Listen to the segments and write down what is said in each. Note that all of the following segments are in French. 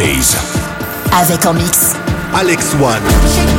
DJs. Avec en mix. Alex One.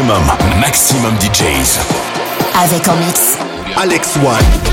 Maximum, maximum DJs. Avec en mix. Alex One.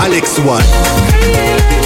Alex One.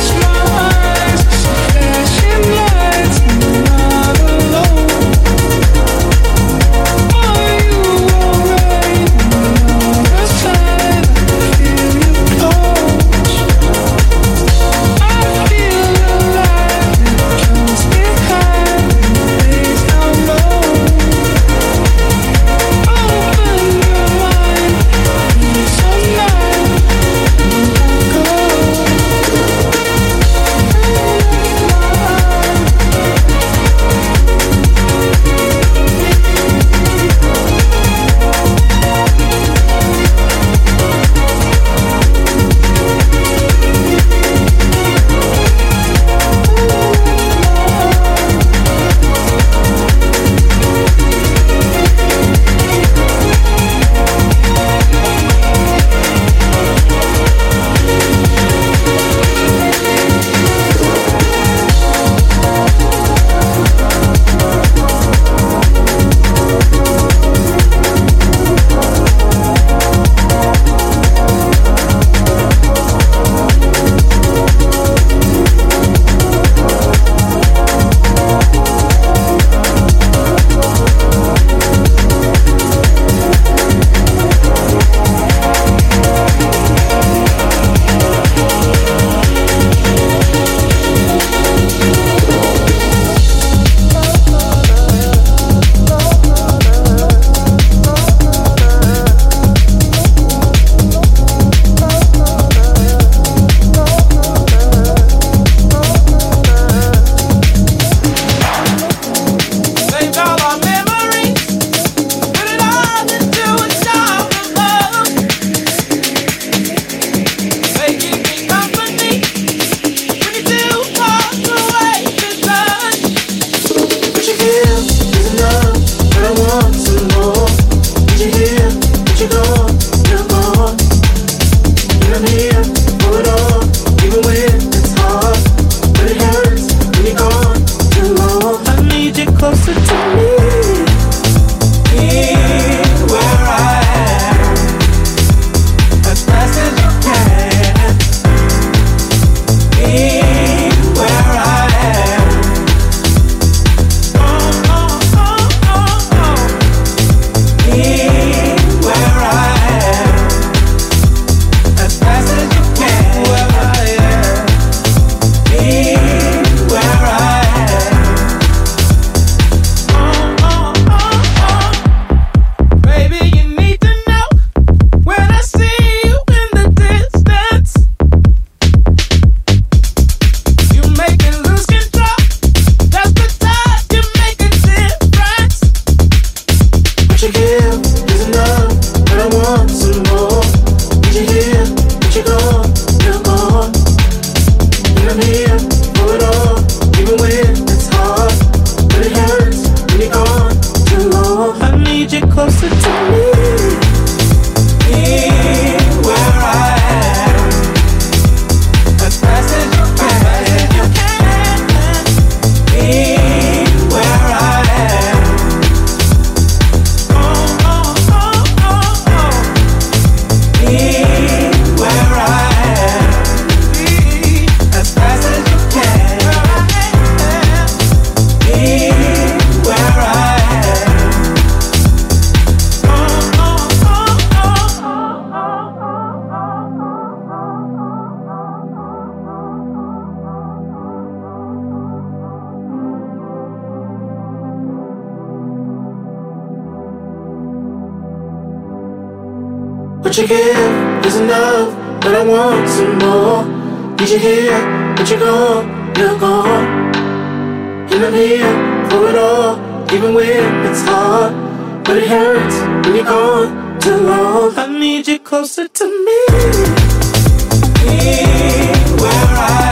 You give is enough, but I want some more. Need you here, but you're gone, you're gone. And I'm here for it all, even when it's hard. But it hurts when you're gone too long. I need you closer to me. Where I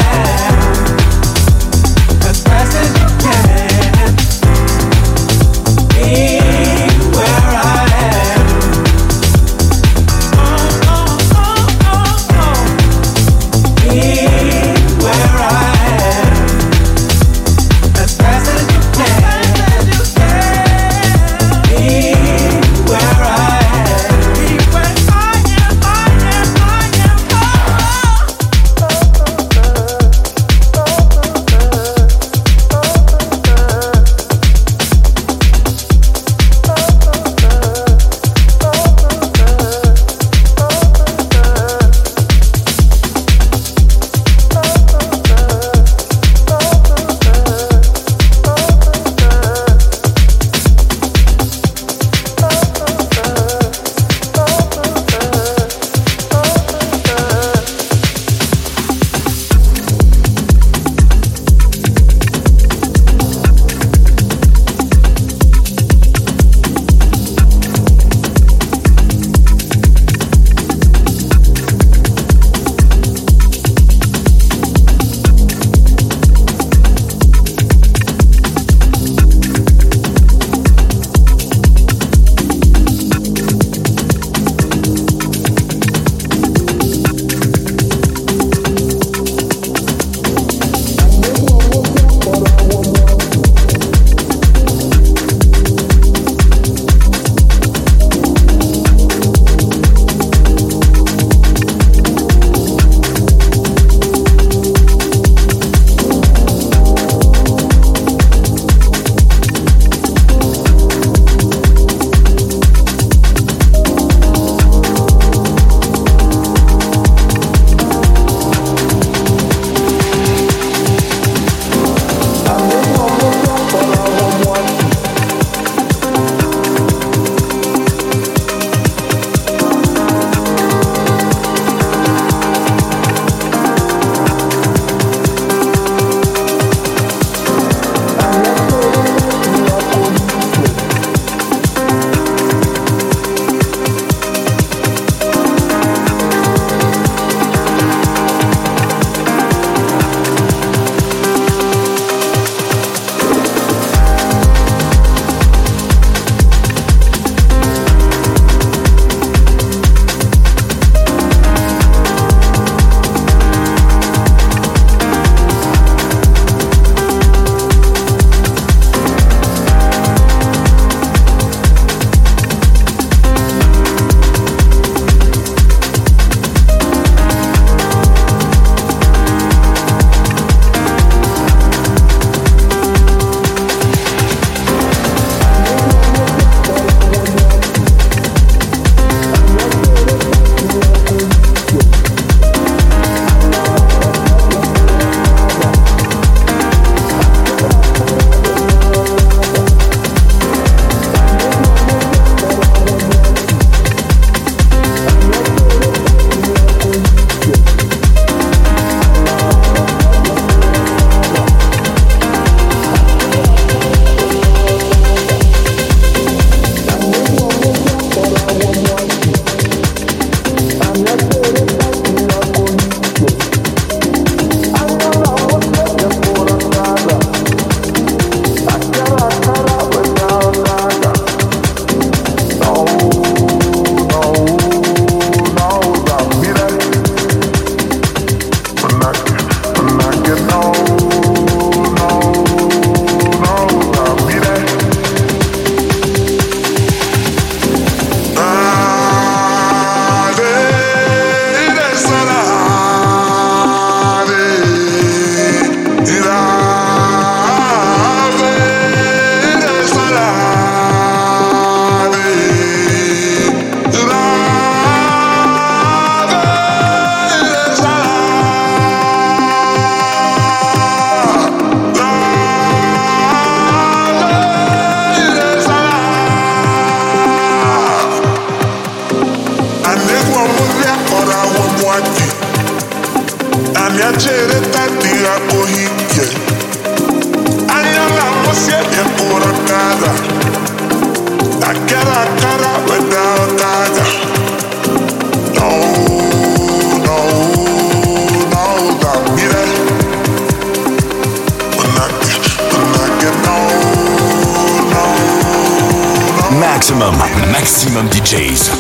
Maximum DJs.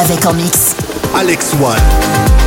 Avec en mix. Alex One.